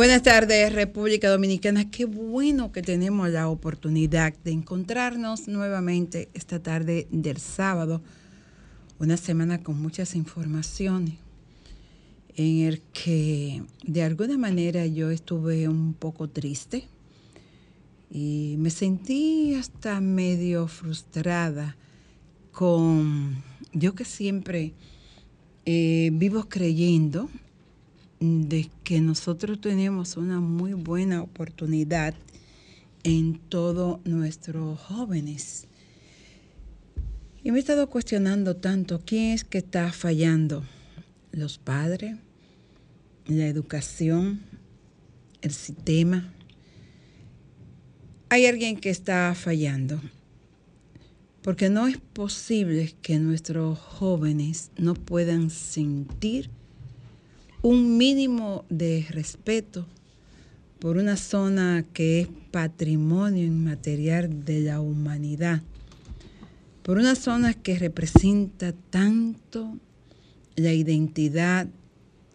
Buenas tardes, República Dominicana. Qué bueno que tenemos la oportunidad de encontrarnos nuevamente esta tarde del sábado. Una semana con muchas informaciones en el que de alguna manera yo estuve un poco triste y me sentí hasta medio frustrada con yo que siempre eh, vivo creyendo de que nosotros tenemos una muy buena oportunidad en todos nuestros jóvenes. Y me he estado cuestionando tanto quién es que está fallando. Los padres, la educación, el sistema. Hay alguien que está fallando. Porque no es posible que nuestros jóvenes no puedan sentir un mínimo de respeto por una zona que es patrimonio inmaterial de la humanidad, por una zona que representa tanto la identidad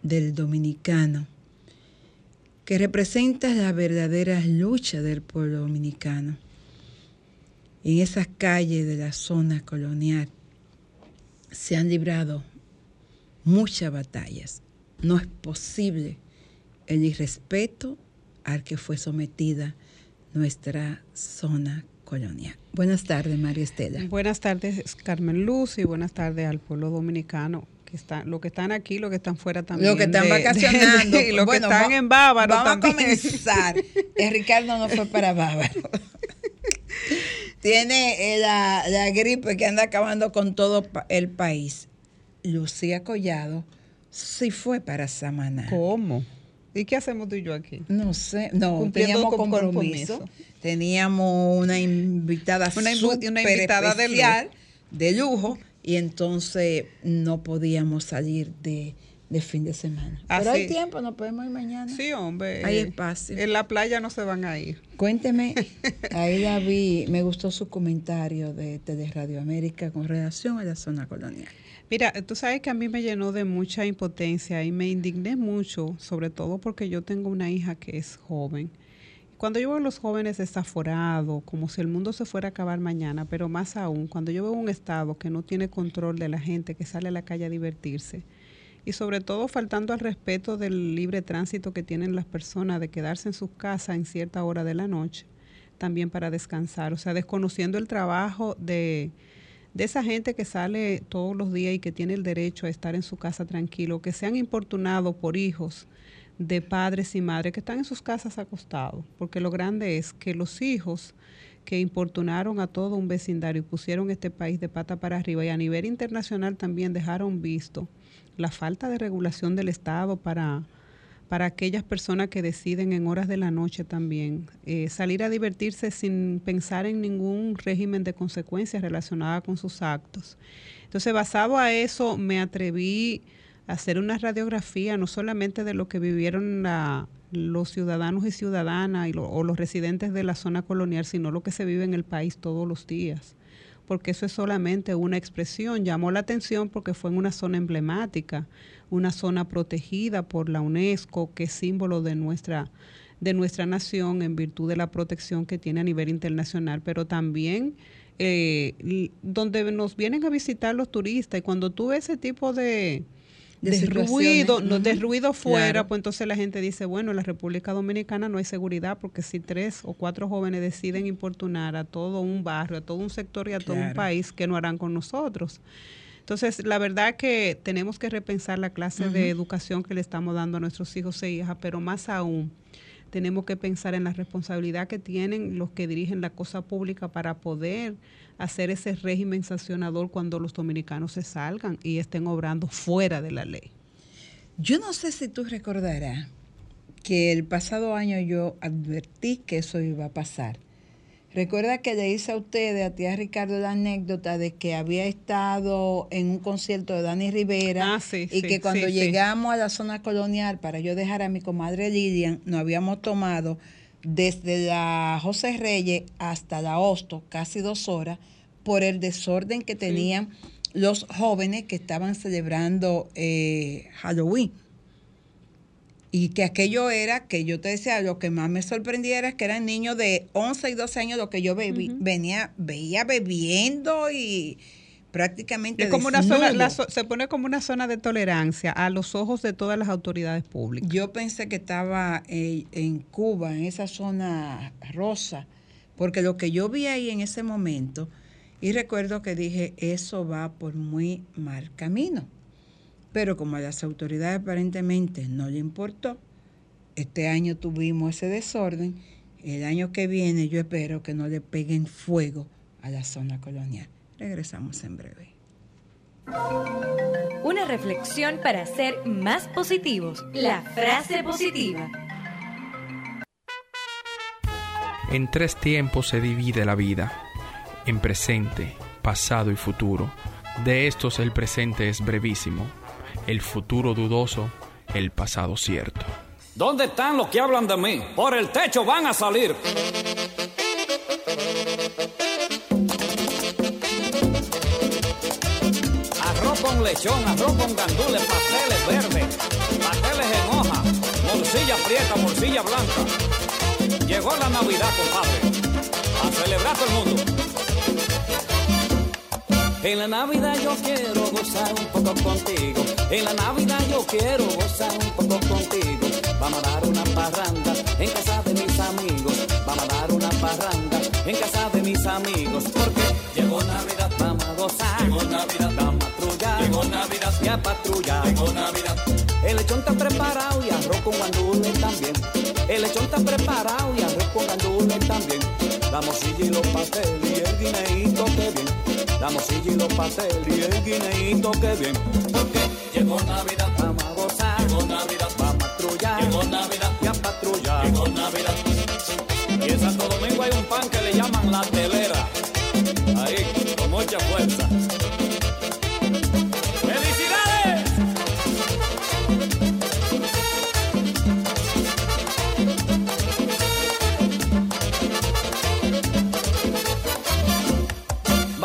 del dominicano, que representa la verdadera lucha del pueblo dominicano. En esas calles de la zona colonial se han librado muchas batallas no es posible el irrespeto al que fue sometida nuestra zona colonial. Buenas tardes, María Estela. Buenas tardes, Carmen Luz, y buenas tardes al pueblo dominicano. Que está, lo que están aquí, lo que están fuera también. Los que están vacacionando. y los que están en Bávaro vamos a comenzar. El Ricardo no fue para Bávaro. Tiene eh, la, la gripe que anda acabando con todo el país. Lucía Collado sí fue para Samaná. ¿Cómo? ¿Y qué hacemos tú y yo aquí? No sé, no, teníamos con compromiso. Teníamos una invitada una, una invitada especial, de lujo y entonces no podíamos salir de, de fin de semana. Pero hay tiempo, nos podemos ir mañana. Sí, hombre. Hay espacio. En la playa no se van a ir. Cuénteme, ahí la vi, me gustó su comentario de, de Radio América con relación a la zona colonial. Mira, tú sabes que a mí me llenó de mucha impotencia y me indigné mucho, sobre todo porque yo tengo una hija que es joven. Cuando yo veo a los jóvenes desaforados, como si el mundo se fuera a acabar mañana, pero más aún, cuando yo veo un Estado que no tiene control de la gente, que sale a la calle a divertirse, y sobre todo faltando al respeto del libre tránsito que tienen las personas de quedarse en sus casas en cierta hora de la noche, también para descansar, o sea, desconociendo el trabajo de de esa gente que sale todos los días y que tiene el derecho a estar en su casa tranquilo, que sean importunados por hijos de padres y madres que están en sus casas acostados, porque lo grande es que los hijos que importunaron a todo un vecindario y pusieron este país de pata para arriba y a nivel internacional también dejaron visto la falta de regulación del Estado para para aquellas personas que deciden en horas de la noche también eh, salir a divertirse sin pensar en ningún régimen de consecuencias relacionadas con sus actos. Entonces, basado a eso, me atreví a hacer una radiografía no solamente de lo que vivieron los ciudadanos y ciudadanas o los residentes de la zona colonial, sino lo que se vive en el país todos los días porque eso es solamente una expresión. Llamó la atención porque fue en una zona emblemática una zona protegida por la UNESCO, que es símbolo de nuestra, de nuestra nación en virtud de la protección que tiene a nivel internacional, pero también eh, donde nos vienen a visitar los turistas. Y cuando tú ves ese tipo de, de, ruido, no, de ruido fuera, pues entonces la gente dice, bueno, en la República Dominicana no hay seguridad porque si tres o cuatro jóvenes deciden importunar a todo un barrio, a todo un sector y a todo un país, ¿qué no harán con nosotros? Entonces, la verdad que tenemos que repensar la clase de educación que le estamos dando a nuestros hijos e hijas, pero más aún, tenemos que pensar en la responsabilidad que tienen los que dirigen la cosa pública para poder hacer ese régimen sancionador cuando los dominicanos se salgan y estén obrando fuera de la ley. Yo no sé si tú recordarás que el pasado año yo advertí que eso iba a pasar. Recuerda que le hice a ustedes, a tía Ricardo, la anécdota de que había estado en un concierto de Dani Rivera ah, y que cuando llegamos a la zona colonial para yo dejar a mi comadre Lilian, nos habíamos tomado desde la José Reyes hasta la Hosto, casi dos horas, por el desorden que tenían los jóvenes que estaban celebrando eh, Halloween. Y que aquello era, que yo te decía, lo que más me sorprendiera es que eran niños de 11 y 12 años lo que yo venía, veía bebiendo y prácticamente como una zona, se pone como una zona de tolerancia a los ojos de todas las autoridades públicas. Yo pensé que estaba eh, en Cuba, en esa zona rosa, porque lo que yo vi ahí en ese momento, y recuerdo que dije, eso va por muy mal camino. Pero como a las autoridades aparentemente no le importó, este año tuvimos ese desorden, el año que viene yo espero que no le peguen fuego a la zona colonial. Regresamos en breve. Una reflexión para ser más positivos. La frase positiva. En tres tiempos se divide la vida, en presente, pasado y futuro. De estos el presente es brevísimo, el futuro dudoso, el pasado cierto. ¿Dónde están los que hablan de mí? Por el techo van a salir. con lechón, arroz con gandules, pasteles verdes, pasteles en hoja, morcilla prieta, morcilla blanca. Llegó la Navidad, compadre, a celebrar todo el mundo. En la Navidad yo quiero gozar un poco contigo. En la Navidad yo quiero gozar un poco contigo. Vamos a dar una parranda en casa de mis amigos. Vamos a dar una parranda en casa de mis amigos. Porque llegó Navidad, vamos a gozar. Llegó Navidad, vamos Llegó Navidad. Y a patrulla. Llegó Navidad. El lechón está preparado y arroz con también. El lechón está preparado y arroz con gandules también. Damos y los pasteles y el guineíto que bien. Damos y los pasteles y el guineíto que bien. Porque llegó Navidad. Vamos a gozar. Llegó Navidad. Vamos a patrullar. Llegó Navidad. Y a patrullar. Llegó Navidad. Y en Santo Domingo hay un pan que le llaman la telera. Ahí, con mucha fuerza.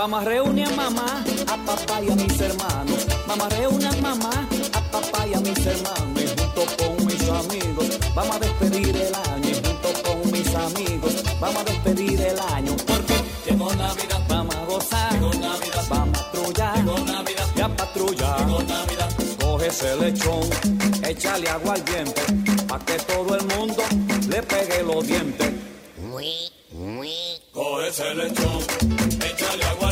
Vamos a reunir a mamá, a papá y a mis hermanos. Vamos a reunir a mamá, a papá y a mis hermanos. Y junto con mis amigos, vamos a despedir el año. Y junto con mis amigos, vamos a despedir el año. Porque llegó Navidad, vamos a gozar. Llegó Navidad, vamos a patrullar. Llegó Navidad, y a patrullar. Llegó Navidad. Coge ese lechón, échale agua al diente, pa' que todo el mundo le pegue los dientes. Coge ese lechón, échale agua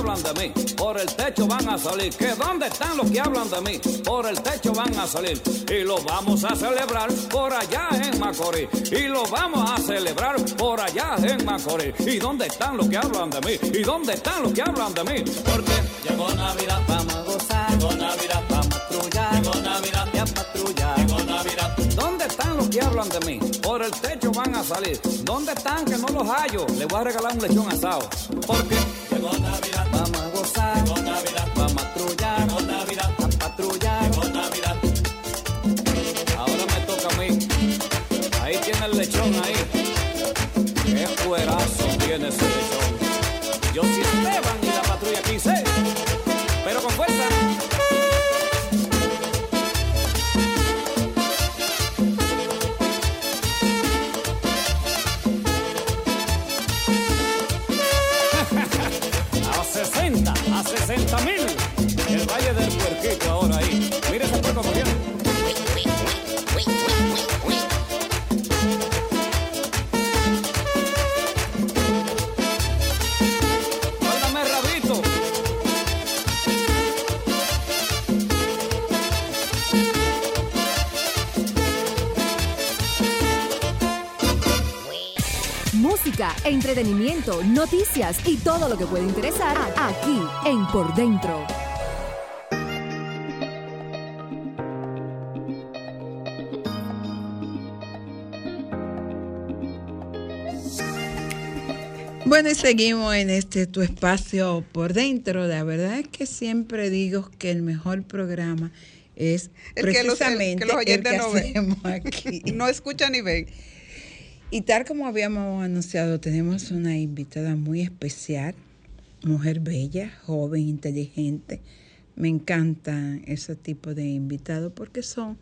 hablan de mí? Por el techo van a salir. ¿Que dónde están los que hablan de mí? Por el techo van a salir. Y lo vamos a celebrar por allá en Macorís. Y lo vamos a celebrar por allá en Macorís. ¿Y dónde están los que hablan de mí? ¿Y dónde están los que hablan de mí? Porque Llegó Navidad, vamos a gozar. llegó Navidad, Vamos a llegó Navidad, Y a patrullar. llegó Navidad, ¿Dónde están los que hablan de mí? Por el techo van a salir. ¿Dónde están que no los hallo? Les voy a regalar un lechón asado. Porque vamos a gozar. Vamos a Navidad, A patrullar. Ahora me toca a mí. Ahí tiene el lechón ahí. Qué fuerazo tiene entretenimiento, noticias y todo lo que puede interesar aquí en Por Dentro. Bueno, y seguimos en este tu espacio por dentro. La verdad es que siempre digo que el mejor programa es El que los- el- que precisamente los el que, oyentes no ven. hacemos aquí. No escuchan ni ven. Y tal como habíamos anunciado, tenemos una invitada muy especial, mujer bella, joven, inteligente. Me encantan ese tipo de invitados porque son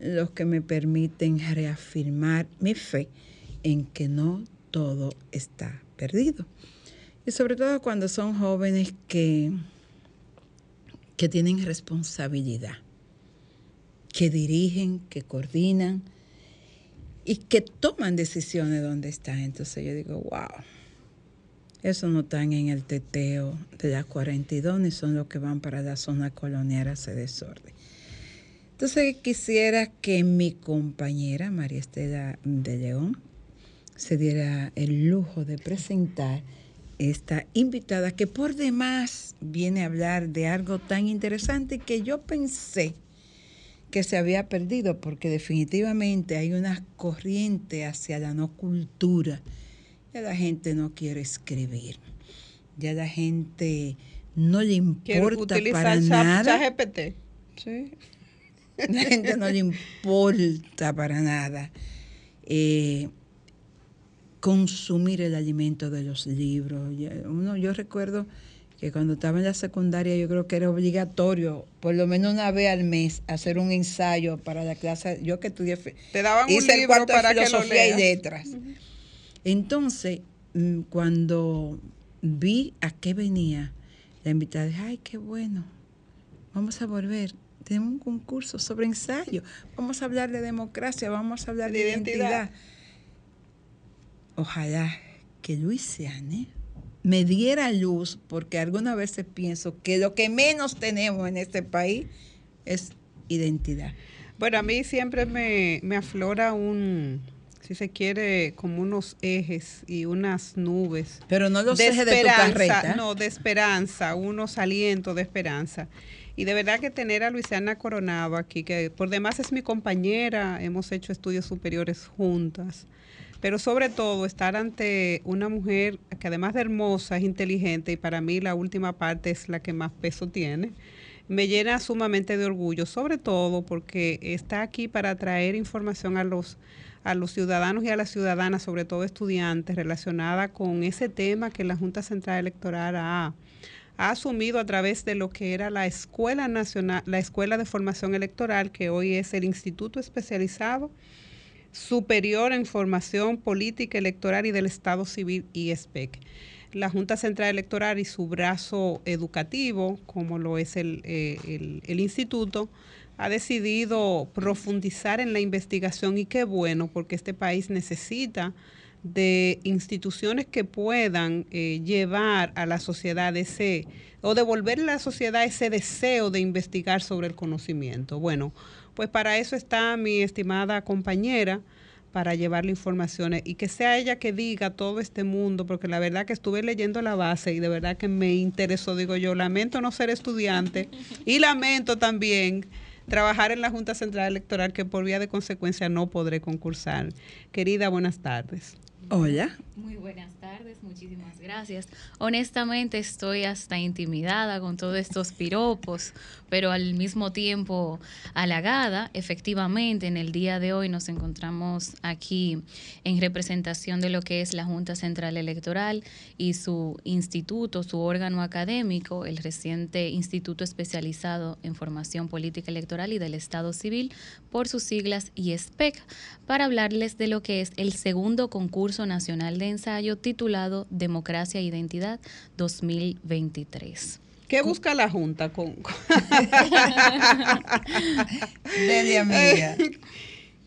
los que me permiten reafirmar mi fe en que no todo está perdido. Y sobre todo cuando son jóvenes que, que tienen responsabilidad, que dirigen, que coordinan y que toman decisiones donde están. Entonces yo digo, wow, eso no están en el teteo de las 42 ni son los que van para la zona colonial a hacer desorden. Entonces quisiera que mi compañera María Estela de León se diera el lujo de presentar esta invitada que por demás viene a hablar de algo tan interesante que yo pensé que se había perdido porque definitivamente hay una corriente hacia la no cultura. Ya la gente no quiere escribir. Ya la gente no le importa para nada. ChatGPT. Sí. La gente no le importa para nada eh, consumir el alimento de los libros. Uno, yo recuerdo que cuando estaba en la secundaria yo creo que era obligatorio, por lo menos una vez al mes, hacer un ensayo para la clase. Yo que estudié, Te daban un hice el libro cuarto de para que lo filosofía y letras. Entonces, mm, cuando vi a qué venía la invitada, dije, ay, qué bueno, vamos a volver. Tenemos un concurso sobre ensayo. Vamos a hablar de democracia, vamos a hablar de, De identidad. identidad. Ojalá que Luisiana me diera luz, porque algunas veces pienso que lo que menos tenemos en este país es identidad. Bueno, a mí siempre me, me aflora un, si se quiere, como unos ejes y unas nubes. Pero no los de ejes de tu carreta. no, de esperanza, unos alientos de esperanza. Y de verdad que tener a Luisiana Coronado aquí, que por demás es mi compañera, hemos hecho estudios superiores juntas, pero sobre todo estar ante una mujer que además de hermosa es inteligente y para mí la última parte es la que más peso tiene, me llena sumamente de orgullo, sobre todo porque está aquí para traer información a los a los ciudadanos y a las ciudadanas, sobre todo estudiantes, relacionada con ese tema que la Junta Central Electoral ha, ha asumido a través de lo que era la Escuela Nacional, la Escuela de Formación Electoral, que hoy es el Instituto Especializado Superior en Formación Política Electoral y del Estado Civil, IESPEC. la Junta Central Electoral y su brazo educativo, como lo es el, eh, el- el instituto, ha decidido profundizar en la investigación y qué bueno, porque este país necesita de instituciones que puedan eh, llevar a la sociedad ese, o devolverle a la sociedad ese deseo de investigar sobre el conocimiento. Bueno, pues para eso está mi estimada compañera, para llevarle informaciones y que sea ella que diga todo este mundo, porque la verdad que estuve leyendo la base y de verdad que me interesó, digo yo, lamento no ser estudiante y lamento también trabajar en la Junta Central Electoral que por vía de consecuencia no podré concursar. Querida, buenas tardes. Hola. Muy buenas tardes, muchísimas gracias. Honestamente estoy hasta intimidada con todos estos piropos, pero al mismo tiempo halagada. Efectivamente, en el día de hoy nos encontramos aquí en representación de lo que es la Junta Central Electoral y su instituto, su órgano académico, el reciente Instituto Especializado en Formación Política Electoral y del Estado Civil, por sus siglas IESPEC, para hablarles de lo que es el segundo concurso nacional de ensayo titulado Democracia e Identidad 2023. ¿Qué busca la Junta con, con- Delia, amiga.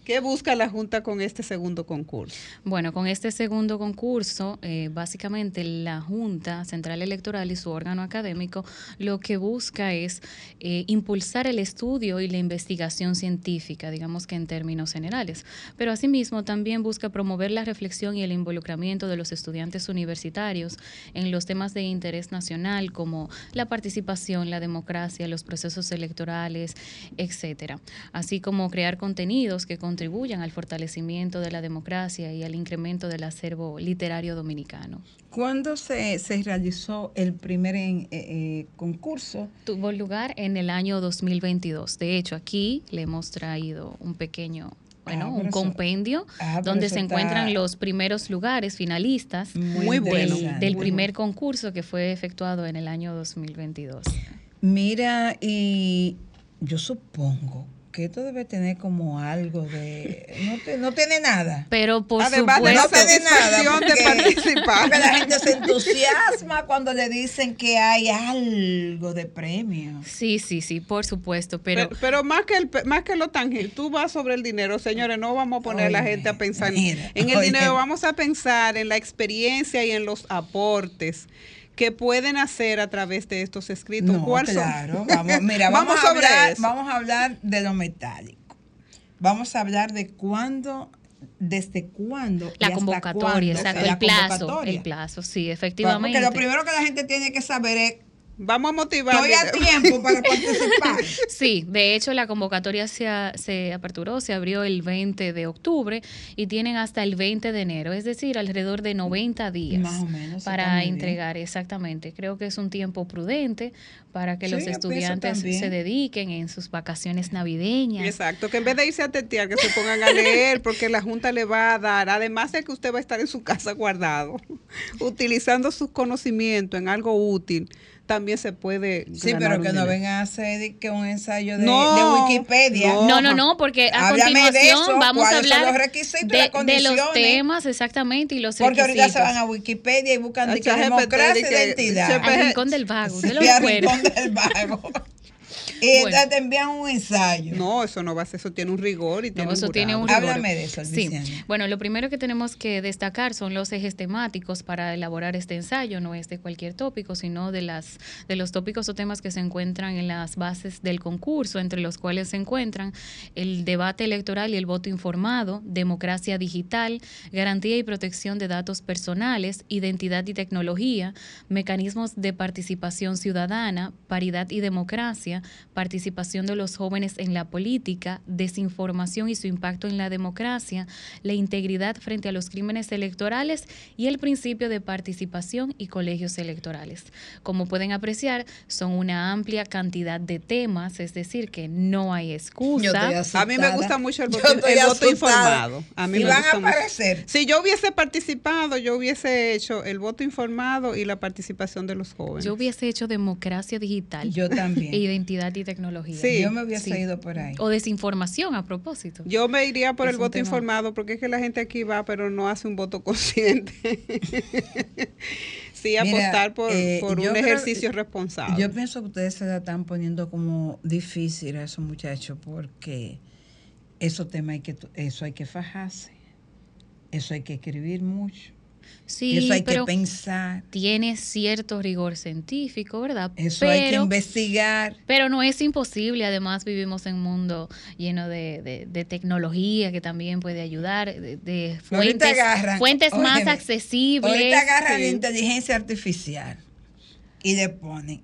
¿Qué busca la Junta con este segundo concurso? Bueno, con este segundo concurso, eh, básicamente la Junta Central Electoral y su órgano académico lo que busca es eh, impulsar el estudio y la investigación científica, digamos que en términos generales, pero asimismo también busca promover la reflexión y el involucramiento de los estudiantes universitarios en los temas de interés nacional como la participación, la democracia, los procesos electorales, etcétera, así como crear contenidos que contribuyan al fortalecimiento de la democracia y al incremento del acervo literario dominicano. ¿Cuándo se, se realizó el primer en- eh, eh, concurso? Tuvo lugar en el año 2022. De hecho, aquí le hemos traído un pequeño, bueno, Ah, un eso- compendio ah, donde se está encuentran los primeros lugares finalistas Muy del- bueno. del, Muy primer concurso que fue efectuado en el año 2022. Mira, y yo supongo que esto debe tener como algo de... No, te- no tiene nada. Pero por Además de no supuesto, tiene nada. de participar. porque la gente se entusiasma cuando le dicen que hay algo de premio. sí, sí, sí, por supuesto, pero, Pero, pero más que el pe- más que lo tangible, tú vas sobre el dinero, señores, no vamos a poner a la gente a pensar mira, en el oye. dinero, vamos a pensar en la experiencia y en los aportes que pueden hacer a través de estos escritos. No, ¿Cuál son? claro. Vamos, mira, vamos, Vamos a hablar, vamos a hablar de lo metálico. Vamos a hablar de cuándo, desde cuándo. y la hasta convocatoria, cuándo exacto, el plazo, convocatoria. el plazo, sí, Porque efectivamente. lo primero que la gente tiene que saber es, Vamos a motivar. estoy a tiempo para participar. Sí, de hecho la convocatoria se, a- se aperturó, se abrió el 20 de octubre y tienen hasta el 20 de enero, es decir, alrededor de 90 días Más o menos, para bien. entregar, exactamente. Creo que es un tiempo prudente para que Sí, los estudiantes se dediquen en sus vacaciones navideñas. Exacto, que en vez de irse a tetear, que se pongan a leer, porque la Junta le va a dar, además de que usted va a estar en su casa guardado, utilizando sus conocimientos en algo útil, también se puede. Sí, pero que no vengan a hacer de que un ensayo de, No, de Wikipedia. no. No, no, porque a Háblame de continuación eso, vamos a hablar los requisitos y de, las de condiciones. los temas exactamente y los Porque ahorita se requisitos. van a Wikipedia y buscan de que democracia de y identidad. Al rincón del vago, usted lo Sí, al rincón del vago. Y Bueno. entonces te envían un ensayo. No, eso no va a ser, eso tiene un rigor y tiene No, un eso tiene un rigor. Háblame de eso, Sí. Bueno, lo primero que tenemos que destacar son los ejes temáticos para elaborar este ensayo. No es de cualquier tópico, sino de las de los tópicos o temas que se encuentran en las bases del concurso, entre los cuales se encuentran el debate electoral y el voto informado, democracia digital, garantía y protección de datos personales, identidad y tecnología, mecanismos de participación ciudadana, paridad y democracia, participación de los jóvenes en la política, desinformación y su impacto en la democracia, la integridad frente a los crímenes electorales y el principio de participación y colegios electorales. Como pueden apreciar, son una amplia cantidad de temas, es decir, que no hay excusa. A mí me gusta mucho el voto, el voto informado. A mí me van gusta a mucho. aparecer. Si yo hubiese participado, yo hubiese hecho el voto informado y la participación de los jóvenes. Yo hubiese hecho democracia digital Yo también. e identidad y tecnología. Sí. Yo me hubiese Sí. ido por ahí. O desinformación a propósito. Yo me iría por Es el voto tema- informado porque es que la gente aquí va pero no hace un voto consciente. Sí, apostar por, eh, por un creo- ejercicio responsable. Yo pienso que ustedes se la están poniendo como difícil a esos muchachos porque esos temas hay que, eso hay que fajarse, eso hay que escribir mucho, Sí, eso hay que pero pensar, tiene cierto rigor científico, ¿verdad? eso hay que investigar. Pero no es imposible, además vivimos en un mundo lleno de, de- de tecnología que también puede ayudar, de, fuentes, agarran, fuentes más accesibles. Ahorita agarran Sí. la inteligencia artificial y le ponen.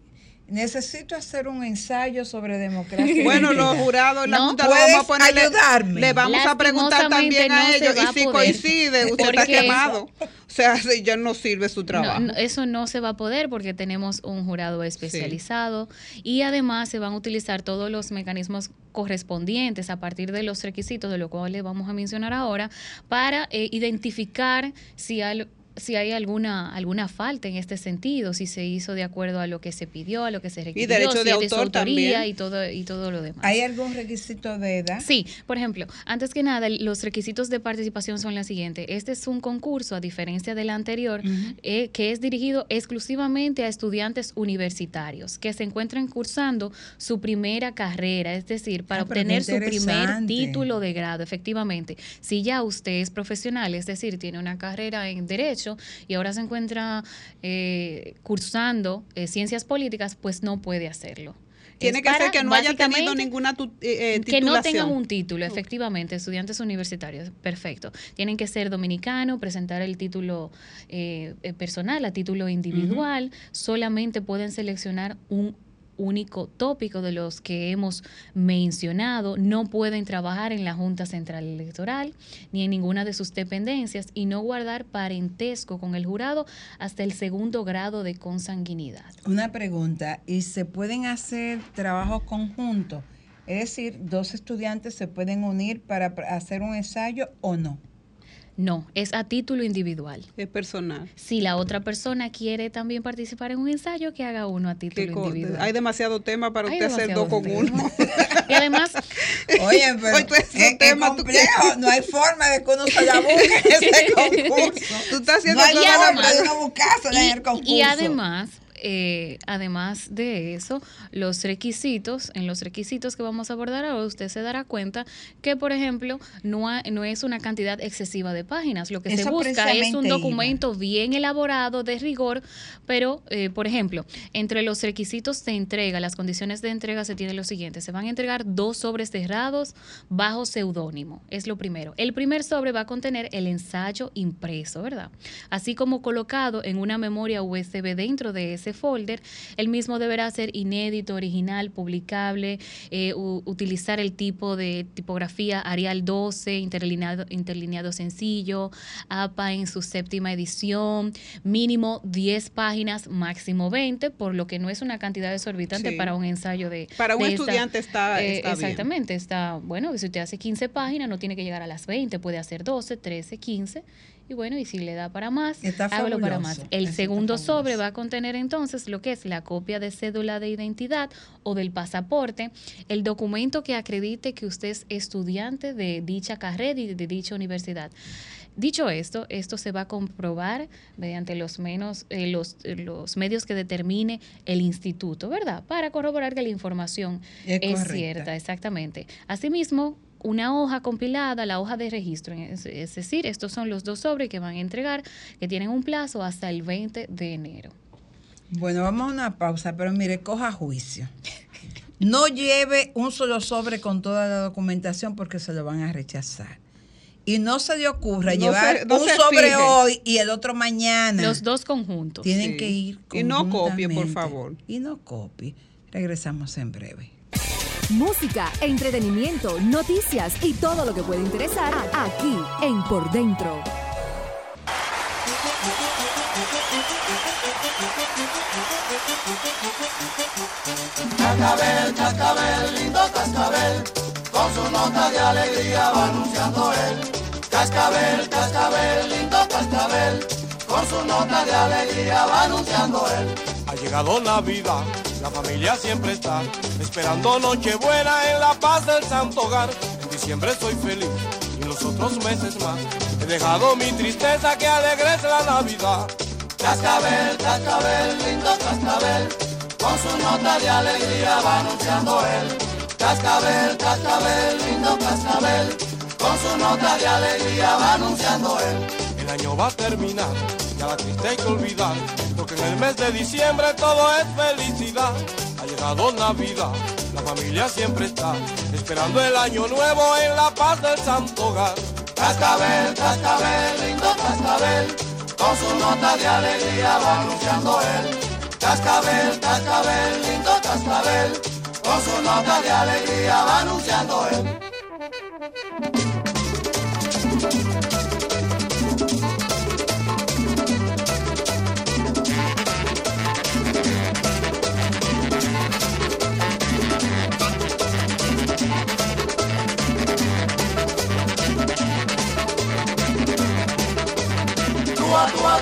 Necesito hacer un ensayo sobre democracia. Bueno, los jurados en la ¿No? Junta lo vamos a ¿Puedes ponerle- ayudarme? Le vamos a preguntar también a ellos y si poder. coincide, usted está quemado. O sea, si ya no sirve su trabajo. No, no, eso no se va a poder porque tenemos un jurado especializado y además se van a utilizar todos los mecanismos correspondientes a partir de los requisitos de lo cual les vamos a mencionar ahora para eh, identificar si hay si hay alguna alguna falta en este sentido, si se hizo de acuerdo a lo que se pidió, a lo que se requirió, derecho si de es de su autor autoría también. y todo y todo lo demás. ¿Hay algún requisito de edad? Sí, por ejemplo, antes que nada, los requisitos de participación son los siguientes. Este es un concurso, a diferencia del anterior, eh, que es dirigido exclusivamente a estudiantes universitarios que se encuentran cursando su primera carrera, es decir, para Ah, obtener su primer título de grado, efectivamente. Si ya usted es profesional, es decir, tiene una carrera en Derecho y ahora se encuentra eh, cursando eh, ciencias políticas, pues no puede hacerlo. Tiene que ser que no haya tenido ninguna tu- eh, que no tengan un título, efectivamente, estudiantes universitarios, perfecto. Tienen que ser dominicano, presentar el título eh, personal, a título individual. Solamente pueden seleccionar un único tópico de los que hemos mencionado. No pueden trabajar en la Junta Central Electoral ni en ninguna de sus dependencias y no guardar parentesco con el jurado hasta el segundo grado de consanguinidad. Una pregunta, ¿y se pueden hacer trabajos conjuntos? Es decir, dos estudiantes se pueden unir para hacer un ensayo o no. No, es a título individual. Es personal. Si la otra persona quiere también participar en un ensayo, que haga uno a título individual. Hay demasiado tema para Hay usted hacer dos con uno. Y además, Oye, pero Oye, es, es tema, complejo, no hay forma de que uno se la busque en ese concurso. Tú estás haciendo no hay todo forma de uno buscársela en el concurso. y además, eh, además de eso, los requisitos, en los requisitos que vamos a abordar ahora, usted se dará cuenta que, por ejemplo, no, ha- no es una cantidad excesiva de páginas. Lo que se busca es un iba. documento bien elaborado, de rigor, pero, eh, por ejemplo, entre los requisitos de entrega, las condiciones de entrega se tiene lo siguiente. Se van a entregar dos sobres cerrados bajo seudónimo. Es lo primero. El primer sobre va a contener el ensayo impreso, ¿verdad? Así como colocado en una memoria USB dentro de ese folder, el mismo deberá ser inédito, original, publicable, eh, utilizar el tipo de tipografía Arial 12, interlineado, interlineado sencillo, APA en su séptima edición, mínimo 10 páginas, máximo 20, por lo que no es una cantidad exorbitante Sí. para un ensayo de... Para un de esta- estudiante está, eh. Exactamente, está, bueno, si usted hace 15 páginas, no tiene que llegar a las 20, puede hacer 12, 13, 15. Y bueno, y si le da para más, Está hágalo para más. El está segundo fabuloso. sobre va a contener entonces lo que es la copia de cédula de identidad o del pasaporte, el documento que acredite que usted es estudiante de dicha carrera y de dicha universidad. Dicho esto, esto se va a comprobar mediante los, menos, eh, los, eh, los medios que determine el instituto, ¿verdad? Para corroborar que la información Es es, cierta, exactamente. Asimismo, una hoja compilada, la hoja de registro, es, es decir, estos son los dos sobres que van a entregar, que tienen un plazo hasta el 20 de enero. Bueno, vamos a una pausa, pero mire, coja juicio. No lleve un solo sobre con toda la documentación porque se lo van a rechazar. Y no se le ocurra No llevar se- no un sobre fije. hoy y el otro mañana. Los dos conjuntos. Tienen Sí. que ir Y no copie, por favor. Y no copie. Regresamos en breve. Música, entretenimiento, noticias y todo lo que puede interesar aquí en Por Dentro. Cascabel, cascabel, lindo cascabel, con su nota de alegría va anunciando él. Cascabel, cascabel, lindo cascabel, con su nota de alegría va anunciando él. Ha llegado Navidad, la familia siempre está esperando Nochebuena en la paz del santo hogar. En diciembre soy feliz y en los otros meses más he dejado mi tristeza que alegres la Navidad. Cascabel, cascabel, lindo cascabel, con su nota de alegría va anunciando él. Cascabel, cascabel, lindo cascabel, con su nota de alegría va anunciando él. El año va a terminar, ya la triste hay que olvidar, porque en el mes de diciembre todo es felicidad. Ha llegado Navidad, la familia siempre está esperando el año nuevo en la paz del santo hogar. Cascabel, cascabel, lindo cascabel, con su nota de alegría va anunciando él. Cascabel, cascabel, lindo cascabel, con su nota de alegría va anunciando él.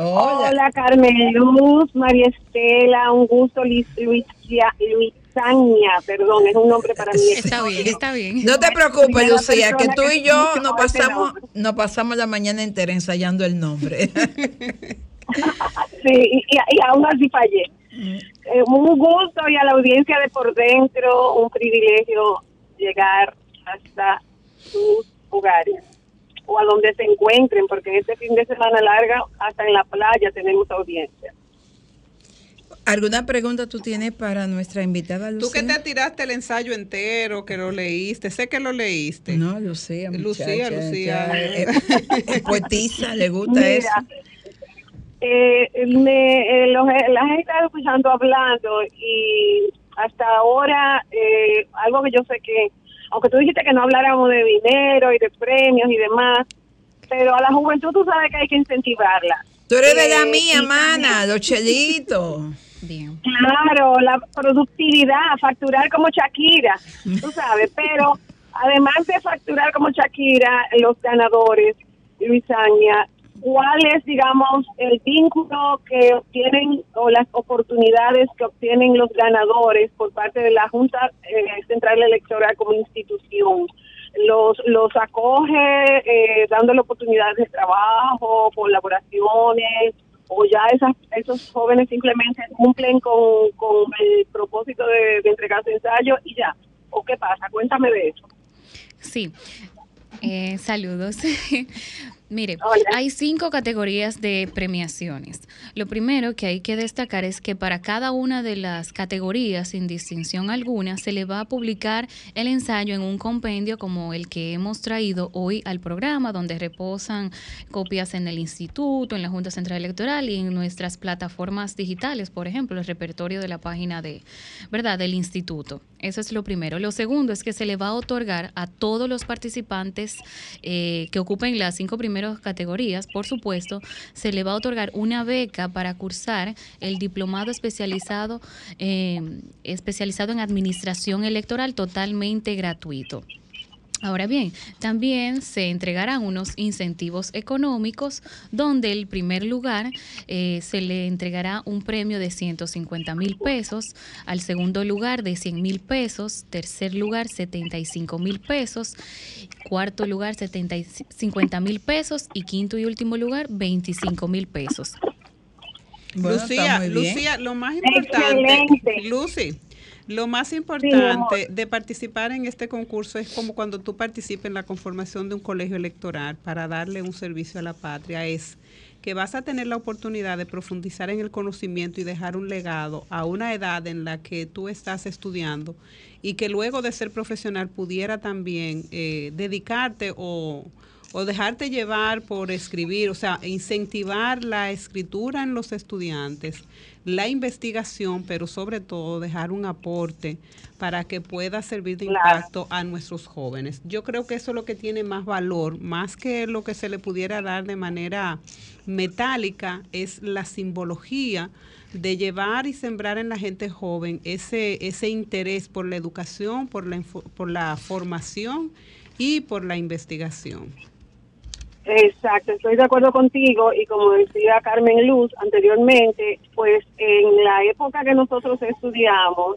Hola. Hola, Carmen Luz, María Estela, un gusto, Luis, Luisia- Luisaña, perdón, es un nombre para mí. Está bien, está bien. No te preocupes, Lucía, que tú que y yo nos pasamos, nos pasamos la mañana entera ensayando el nombre. Sí, y aún así fallé. Eh, un gusto y a la audiencia de por dentro, un privilegio llegar hasta sus hogares o a donde se encuentren, porque este fin de semana larga, hasta en la playa tenemos audiencia. ¿Alguna pregunta tú tienes para nuestra invitada, Lucía? Tú que te tiraste el ensayo entero, que lo leíste, sé que lo leíste. No, Lucía, Lucía, muchacha, Lucía. ya, eh, es poetisa, le gusta Mira, eso. eh, me, eh, los, eh, las he estado escuchando hablando y hasta ahora eh, algo que yo sé que, aunque tú dijiste que no habláramos de dinero y de premios y demás, pero a la juventud tú sabes que hay que incentivarla. Tú eres de la Eh, mía, mana, los chelitos. Bien. Claro, la productividad, facturar como Shakira, tú sabes, pero además de facturar como Shakira, los ganadores, Luisaña, ¿cuál es, digamos, el vínculo que obtienen o las oportunidades que obtienen los ganadores por parte de la Junta eh, Central Electoral como institución? Los, los acoge eh, dándole oportunidades de trabajo, colaboraciones, o ya esas, esos jóvenes simplemente cumplen con, con el propósito de, de entregar su ensayo y ya. ¿O qué pasa? Cuéntame de eso. Sí. Eh, saludos. Mire, Hola. hay cinco categorías de premiaciones. Lo primero que hay que destacar es que para cada una de las categorías, sin distinción alguna, se le va a publicar el ensayo en un compendio como el que hemos traído hoy al programa, donde reposan copias en el instituto, en la Junta Central Electoral y en nuestras plataformas digitales, por ejemplo, el repertorio de la página de, ¿verdad?, del instituto. Eso es lo primero. Lo segundo es que se le va a otorgar a todos los participantes eh, que ocupen las cinco primeras categorías, por supuesto, se le va a otorgar una beca para cursar el diplomado especializado, eh, especializado en administración electoral totalmente gratuito. Ahora bien, también se entregarán unos incentivos económicos donde el primer lugar eh, se le entregará un premio de 150 mil pesos, al segundo lugar de 100 mil pesos, tercer lugar 75 mil pesos, cuarto lugar 70 y 50 mil pesos y quinto y último lugar 25 mil pesos. Bueno, Lucía. Lucía, lo más importante, Excelente. Lucy, lo más importante de participar en este concurso es como cuando tú participes en la conformación de un colegio electoral para darle un servicio a la patria, es que vas a tener la oportunidad de profundizar en el conocimiento y dejar un legado a una edad en la que tú estás estudiando y que luego de ser profesional pudiera también eh, dedicarte o, o dejarte llevar por escribir, o sea, incentivar la escritura en los estudiantes, la investigación, pero sobre todo dejar un aporte para que pueda servir de impacto a nuestros jóvenes. Yo creo que eso es lo que tiene más valor, más que lo que se le pudiera dar de manera metálica, es la simbología de llevar y sembrar en la gente joven ese, ese interés por la educación, por la, por la formación y por la investigación. Exacto, estoy de acuerdo contigo y como decía Carmen Luz anteriormente, pues en la época que nosotros estudiamos,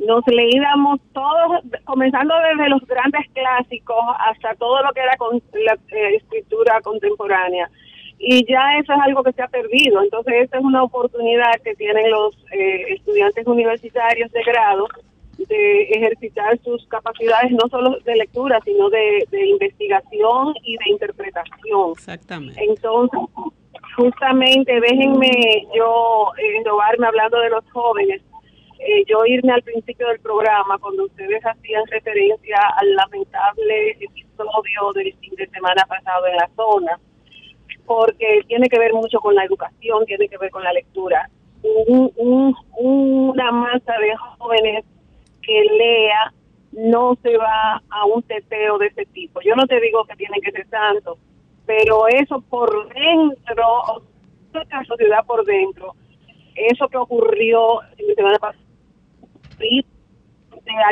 nos leíamos todos, comenzando desde los grandes clásicos hasta todo lo que era con la eh, escritura contemporánea. Y ya eso es algo que se ha perdido. Entonces, esta es una oportunidad que tienen los eh, estudiantes universitarios de grado de ejercitar sus capacidades no solo de lectura, sino de, investigación y de interpretación. Exactamente. Entonces, justamente déjenme yo eh, hablando de los jóvenes, eh, yo irme al principio del programa cuando ustedes hacían referencia al lamentable episodio del fin de semana pasado en la zona, porque tiene que ver mucho con la educación, tiene que ver con la lectura. una masa de jóvenes que lea no se va a un teteo de ese tipo. Yo no te digo que tiene que ser tanto, pero eso por dentro, la sociedad por dentro, eso que ocurrió en semana pasada, de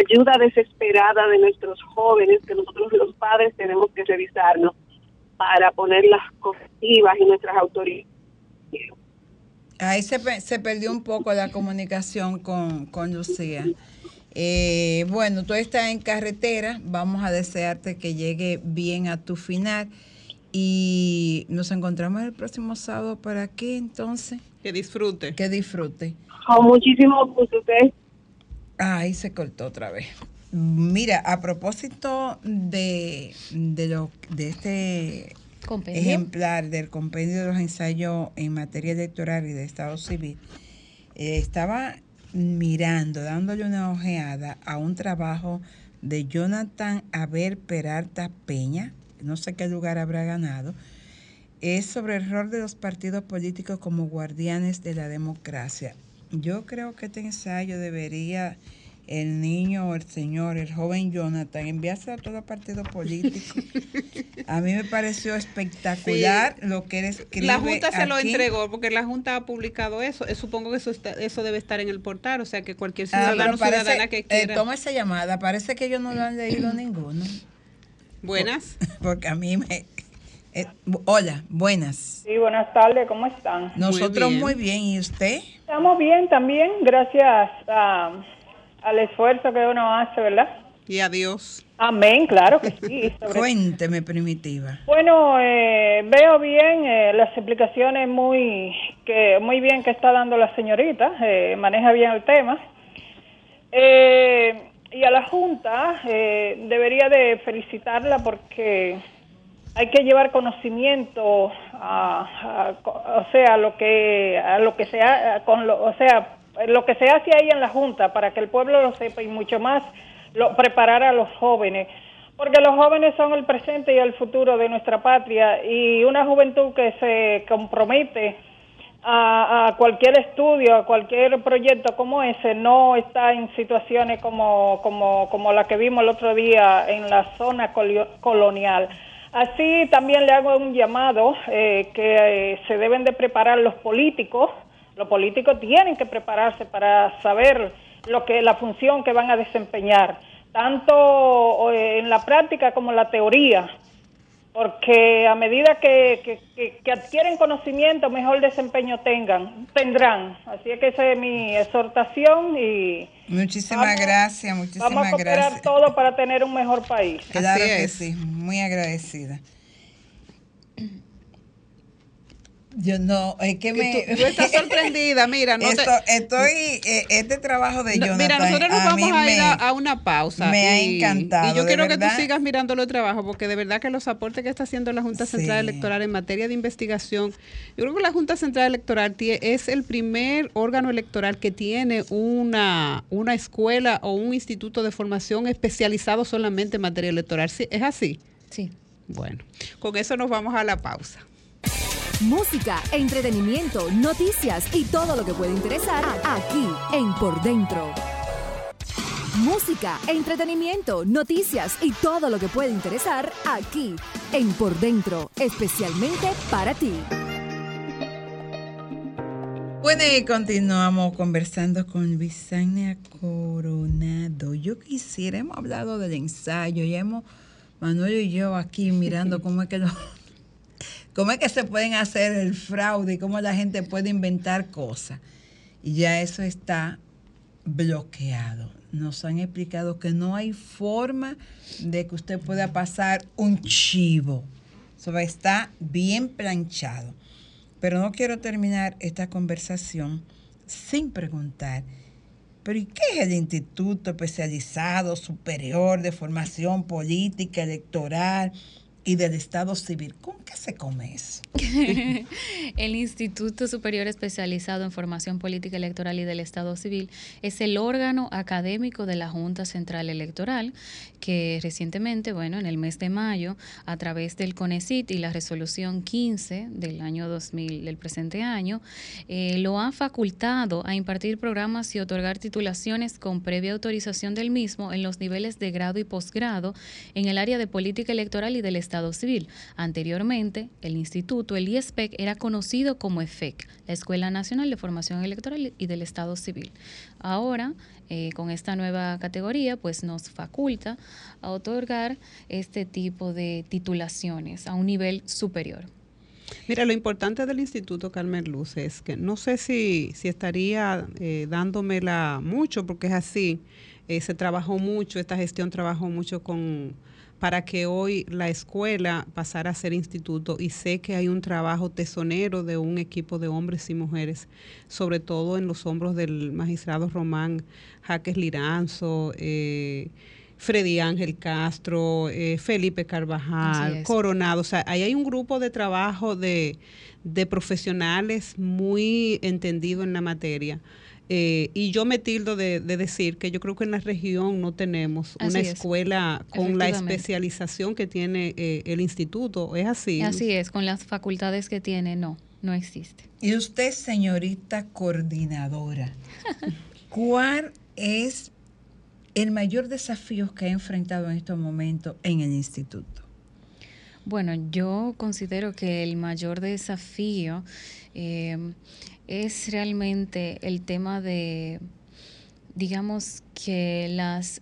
ayuda desesperada de nuestros jóvenes, que nosotros los padres tenemos que revisarnos para poner las correctivas y nuestras autoridades. Ahí se, se perdió un poco la comunicación con, con Lucía. Eh, bueno, tú estás en carretera, vamos a desearte que llegue bien a tu final y nos encontramos el próximo sábado para aquí entonces. Que disfrute. Que disfrute. Con muchísimo gusto usted. Ahí se cortó otra vez. Mira, a propósito de, de, lo, de este ejemplar del compendio de los ensayos en materia electoral y de Estado civil, eh, estaba mirando, dándole una ojeada a un trabajo de Jonathan Abel Peralta Peña, no sé qué lugar habrá ganado, es sobre el rol de los partidos políticos como guardianes de la democracia. Yo creo que este ensayo debería el niño el señor, el joven Jonathan, enviarse a todo los partidos políticos. A mí me pareció espectacular lo que él escribe. La Junta se lo entregó porque la Junta ha publicado eso. Eh, supongo que eso eso debe estar en el portal, o sea que cualquier ah, ciudadano ciudadana que eh, quiera. toma esa llamada, parece que ellos no lo han leído ninguno. Buenas. Porque a mí me, eh, hola, buenas. Sí, buenas tardes, ¿cómo están? Nosotros muy bien. ¿y usted? Estamos bien también, gracias a al esfuerzo que uno hace, ¿verdad? Y a Dios. Amén, claro que sí. Cuénteme, Primitiva. Bueno, eh, veo bien eh, las explicaciones muy que muy bien que está dando la señorita, eh, maneja bien el tema. y a la Junta debería de felicitarla porque hay que llevar conocimiento a, o sea, lo que a lo que sea con lo, o sea, lo que se hace ahí en la Junta para que el pueblo lo sepa y mucho más lo, preparar a los jóvenes, porque los jóvenes son el presente y el futuro de nuestra patria y una juventud que se compromete a, cualquier estudio, a cualquier proyecto como ese, no está en situaciones como, como, como la que vimos el otro día en la zona colonial. Así también le hago un llamado eh, que eh, se deben de preparar los políticos, los políticos tienen que prepararse para saber lo que la función que van a desempeñar, tanto en la práctica como en la teoría, porque a medida que, adquieren conocimiento, mejor desempeño tengan, tendrán. Así es que esa es mi exhortación y muchísimas gracias, muchísimas vamos a cooperar todo para tener un mejor país. Claro que sí, muy agradecida. Yo no, es que me. Tú, estás sorprendida, mira. No Estoy, eh, este trabajo de Jonathan. Mira, nosotros nos vamos a ir a, una pausa. Me ha encantado. Y yo quiero que tú sigas mirando el trabajo, porque de verdad que los aportes que está haciendo la Junta Central Electoral en materia de investigación, yo creo que la Junta Central Electoral es el primer órgano electoral que tiene una, una escuela o un instituto de formación especializado solamente en materia electoral. ¿Es así? Sí. Bueno, con eso nos vamos a la pausa. Música, entretenimiento, noticias y todo lo que puede interesar aquí en Por Dentro. Música, entretenimiento, noticias y todo lo que puede interesar aquí en Por Dentro, especialmente para ti. Bueno, y continuamos conversando con Bisania Coronado. Yo quisiera, hemos hablado del ensayo, y hemos, Manuel y yo aquí mirando cómo es que lo, cómo es que se pueden hacer el fraude y cómo la gente puede inventar cosas. Y ya eso está bloqueado. Nos han explicado que no hay forma de que usted pueda pasar un chivo. Eso está bien planchado. Pero no quiero terminar esta conversación sin preguntar, ¿pero y qué es el Instituto Especializado Superior de Formación Política Electoral y del Estado Civil? ¿Con qué se come eso? el Instituto Superior Especializado en Formación Política Electoral y del Estado Civil es el órgano académico de la Junta Central Electoral que recientemente, bueno, en el mes de mayo, a través del CONECIT y la resolución 15 del año 2000, del presente año, eh, lo ha facultado a impartir programas y otorgar titulaciones con previa autorización del mismo en los niveles de grado y posgrado en el área de política electoral y del Estado Civil. Anteriormente, el instituto, el IESPEC, era conocido como EFEC, la Escuela Nacional de Formación Electoral y del Estado Civil. Ahora, eh, con esta nueva categoría, pues nos faculta a otorgar este tipo de titulaciones a un nivel superior. Mira, lo importante del Instituto Carmen Luz es que no sé si, si estaría eh, dándomela mucho, porque es así, eh, se trabajó mucho, esta gestión trabajó mucho con para que hoy la escuela pasara a ser instituto y sé que hay un trabajo tesonero de un equipo de hombres y mujeres, sobre todo en los hombros del magistrado Román Jaques Liranzo, eh, Freddy Ángel Castro, eh, Felipe Carvajal, Coronado. O sea, ahí hay un grupo de trabajo de, de profesionales muy entendido en la materia eh, y yo me tildo de, decir que yo creo que en la región no tenemos una escuela con la especialización que tiene eh, el instituto. ¿Es así? Así es, con las facultades que tiene, no, no existe. Y usted, señorita coordinadora, ¿cuál es el mayor desafío que ha enfrentado en estos momentos en el instituto? Bueno, yo considero que el mayor desafío eh, es realmente el tema de, digamos que las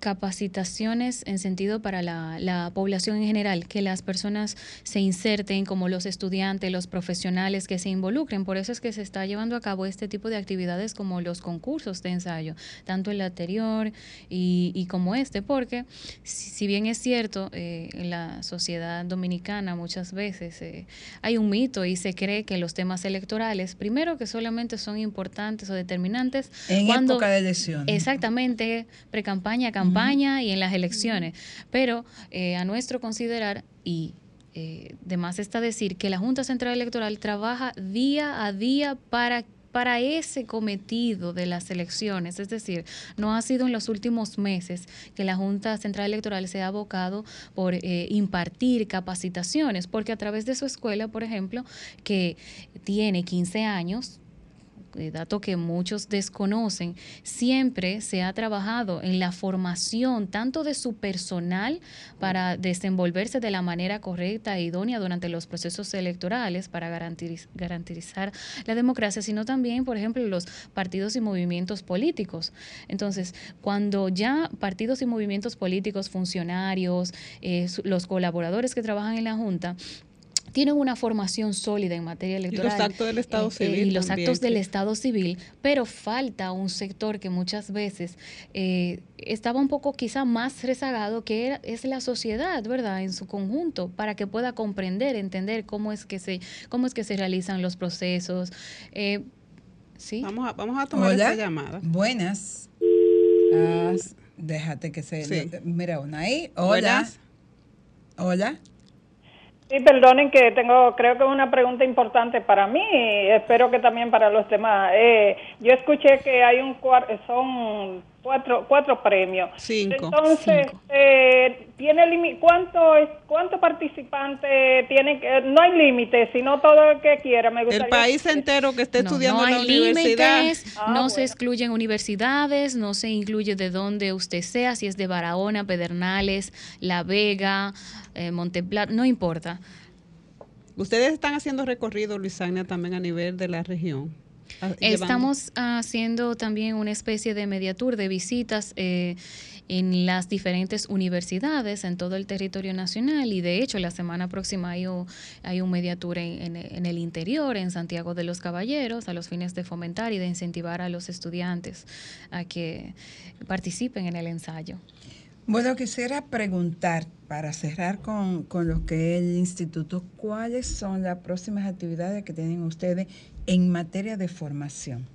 capacitaciones en sentido para la, población en general, que las personas se inserten como los estudiantes, los profesionales que se involucren. Por eso es que se está llevando a cabo este tipo de actividades como los concursos de ensayo, tanto el anterior y, como este, porque si, bien es cierto, eh, en la sociedad dominicana muchas veces eh, hay un mito y se cree que los temas electorales, primero que solamente son importantes o determinantes en cuando, época de elecciones. Exactamente, pre-campaña, campaña y en las elecciones. Pero eh, a nuestro considerar, y eh, demás está decir, que la Junta Central Electoral trabaja día a día para para ese cometido de las elecciones. Es decir, no ha sido en los últimos meses que la Junta Central Electoral se ha abocado por eh, impartir capacitaciones, porque a través de su escuela, por ejemplo, que tiene 15 años, dato que muchos desconocen, siempre se ha trabajado en la formación tanto de su personal para desenvolverse de la manera correcta e idónea durante los procesos electorales para garantizar la democracia, sino también, por ejemplo, los partidos y movimientos políticos. Entonces, cuando ya partidos y movimientos políticos, funcionarios, eh, los colaboradores que trabajan en la Junta, tienen una formación sólida en materia electoral. Y los actos del Estado eh, Civil. y los actos del Estado Civil, pero falta un sector que muchas veces eh, estaba un poco quizá más rezagado, que es la sociedad, ¿verdad? En su conjunto, para que pueda comprender, entender cómo es que se, cómo es que se realizan los procesos. Eh, ¿sí? Vamos a, vamos a tomar esta llamada. Buenas. Ah, déjate que se... Mira, una ahí. Hola. Hola. Sí, perdonen que tengo, creo que es una pregunta importante para mí espero que también para los demás. Eh, yo escuché que hay un son cuatro, cuatro premios. Cinco. Entonces, eh, ¿tiene limi- ¿cuánto es, cuánto participante tiene? que- no hay límite, sino todo el que quiera. Me gustaría El país entero que esté No, estudiando no en la hay universidad. límites, Ah, no se excluyen universidades, no se incluye de dónde usted sea, si es de Barahona, Pedernales, La Vega, eh, Monteplata, no importa. Ustedes están haciendo recorrido, Luisania, también a nivel de la región. Ah, Estamos haciendo también una especie de mediatour de visitas eh, en las diferentes universidades en todo el territorio nacional y de hecho la semana próxima hay un, hay un en, en- en el interior, en Santiago de los Caballeros, a los fines de fomentar y de incentivar a los estudiantes a que participen en el ensayo. Bueno, quisiera preguntar, para cerrar con, con lo que es el instituto, ¿cuáles son las próximas actividades que tienen ustedes en materia de formación?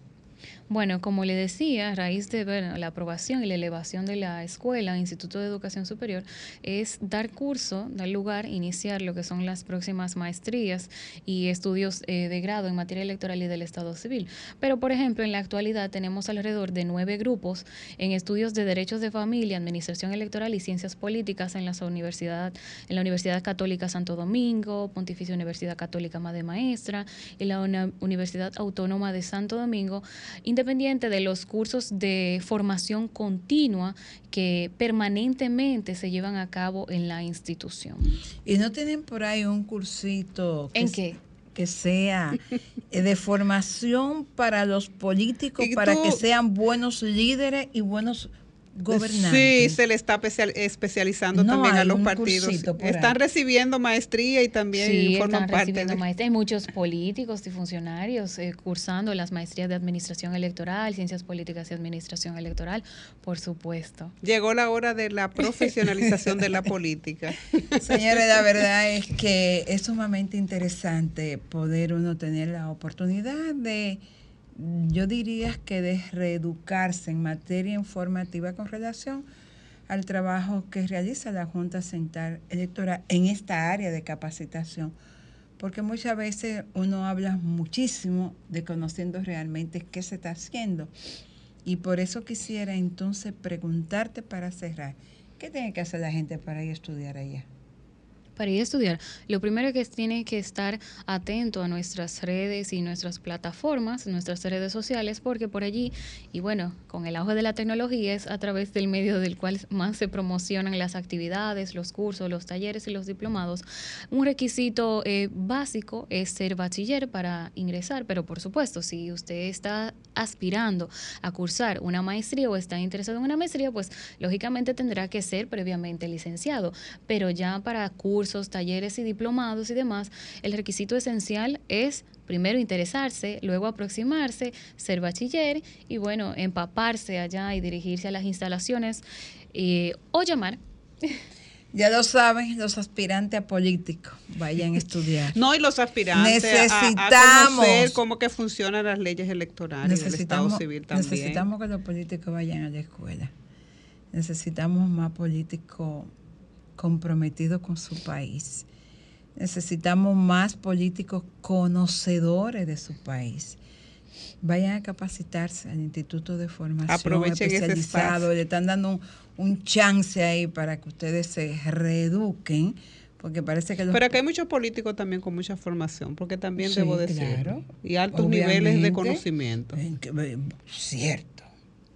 Bueno, como le decía, a raíz de bueno, la aprobación y la elevación de la escuela, Instituto de Educación Superior, es dar curso, dar lugar, iniciar lo que son las próximas maestrías y estudios eh, de grado en materia electoral y del Estado civil. Pero, por ejemplo, en la actualidad tenemos alrededor de nueve grupos en estudios de derechos de familia, administración electoral y ciencias políticas en, las universidad, en la Universidad Católica Santo Domingo, Pontificia Universidad Católica Madre Maestra y la Universidad Autónoma de Santo Domingo, independiente de los cursos de formación continua que permanentemente se llevan a cabo en la institución. ¿Y no tienen por ahí un cursito? que ¿En qué? Que sea eh, de formación para los políticos, ¿Y para que sean buenos líderes y buenos Sí, se le está especial- especializando No también a los partidos. Están ahí. recibiendo maestría y también Sí, forman están parte recibiendo de... maestría. Hay muchos políticos y funcionarios eh, cursando las maestrías de Administración Electoral, Ciencias Políticas y Administración Electoral, por supuesto. Llegó la hora de la profesionalización de la política. Señores, la verdad es que es sumamente interesante poder uno tener la oportunidad de, yo diría que de reeducarse en materia informativa con relación al trabajo que realiza la Junta Central Electoral en esta área de capacitación. Porque muchas veces uno habla muchísimo de conociendo realmente qué se está haciendo. Y por eso quisiera entonces preguntarte para cerrar, ¿qué tiene que hacer la gente para ir a estudiar allá? Para ir a estudiar, lo primero que tiene que estar atento a nuestras redes y nuestras plataformas, nuestras redes sociales, porque por allí, y bueno, con el auge de la tecnología es a través del medio del cual más se promocionan las actividades, los cursos, los talleres y los diplomados. Un requisito eh, básico es ser bachiller para ingresar, pero por supuesto, si usted está aspirando a cursar una maestría o está interesado en una maestría, pues lógicamente tendrá que ser previamente licenciado, pero ya para cursos, talleres y diplomados y demás, el requisito esencial es primero interesarse, luego aproximarse, ser bachiller y bueno, empaparse allá y dirigirse a las instalaciones eh, o llamar. Ya lo saben los aspirantes a políticos, vayan a estudiar. No, y los aspirantes a- necesitamos, a, conocer cómo que funcionan las leyes electorales del Estado necesitamos, civil también. necesitamos que los políticos vayan a la escuela. Necesitamos más políticos comprometidos con su país. Necesitamos más políticos conocedores de su país. Vayan a capacitarse al Instituto de Formación Aprovechen especializado. Le están dando un, un chance ahí para que ustedes se reeduquen, porque parece que los Pero aquí hay muchos políticos también con mucha formación, porque también Sí, debo decir, claro. y altos niveles de conocimiento. En que- eh, Cierto.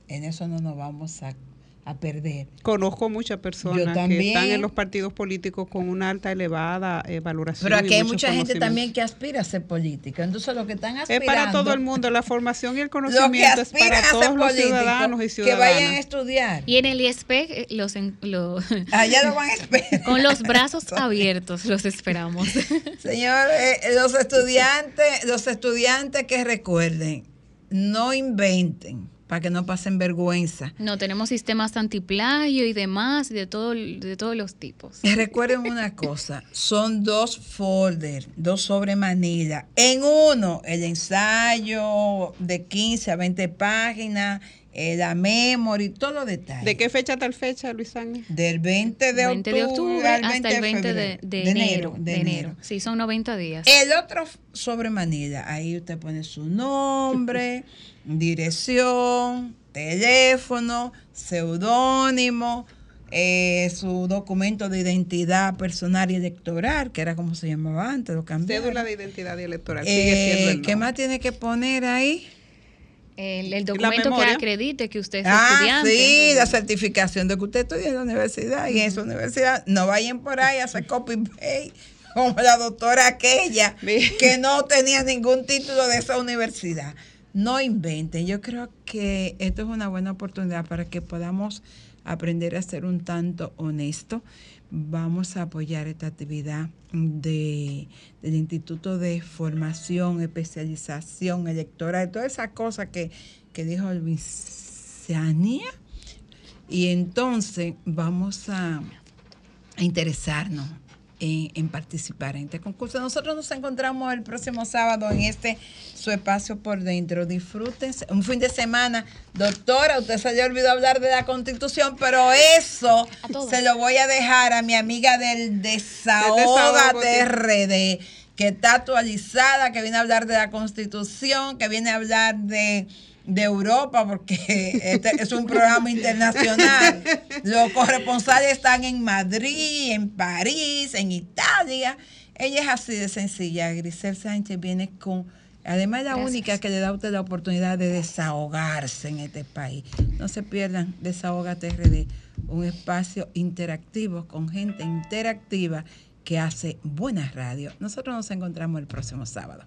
En eso no nos vamos a, a perder. Conozco muchas personas que están en los partidos políticos con una alta, elevada eh, valoración. Pero aquí hay mucha gente también que aspira a ser política. Entonces, lo que están Es aspirando. para todo el mundo, la formación y el que conocimiento es para todos los ciudadanos y que ciudadanas. vayan a estudiar. Y en el ISP eh, los, en- lo- Allá lo van a esperar. con los brazos abiertos los esperamos. Señor, eh, los estudiantes, los estudiantes que recuerden, no inventen para que no pasen vergüenza. No, tenemos sistemas antiplagio y demás, de, todo, de todos los tipos. Y recuerden una cosa, son dos folders, dos sobre manila. En uno, el ensayo de 15 a 20 páginas eh, la memory, todos los detalles. ¿De qué fecha tal fecha, Luis Ángel? Del 20 de 20 de octubre al hasta el 20 de, de enero, de enero. Sí, son 90 días. El otro sobre Manila, ahí usted pone su nombre, dirección, teléfono, seudónimo, eh, su documento de identidad personal y electoral, que era como se llamaba antes, lo cambiaron. Cédula de identidad y electoral. Eh, sigue siendo el ¿Qué más tiene que poner ahí? El, el documento que acredite que usted es Ah, estudiante. sí, la certificación de que usted estudia en la universidad y en esa universidad no vayan por ahí a hacer copy paste como la doctora aquella que no tenía ningún título de esa universidad. No inventen. Yo creo que esto es una buena oportunidad para que podamos aprender a ser un tanto honesto. Vamos a apoyar esta actividad de, del Instituto de Formación, Especialización Electoral, todas esas cosas que, que dijo Luisiania. Y entonces vamos a interesarnos en, en participar en este concurso. Nosotros nos encontramos el próximo sábado en este su espacio por dentro. Disfruten un fin de semana. Doctora, usted se le olvidó hablar de la constitución, pero eso se lo voy a dejar a mi amiga del Desahoga Desahogo, sí. RD, que está actualizada, que viene a hablar de la constitución, que viene a hablar de de Europa, porque este es un programa internacional. Los corresponsales están en Madrid, en París, en Italia. Ella es así de sencilla. Grisel Sánchez viene con, además es la Gracias. única que le da a usted la oportunidad de desahogarse en este país. No se pierdan Desahógate RD, un espacio interactivo con gente interactiva que hace buena radio. Nosotros nos encontramos el próximo sábado.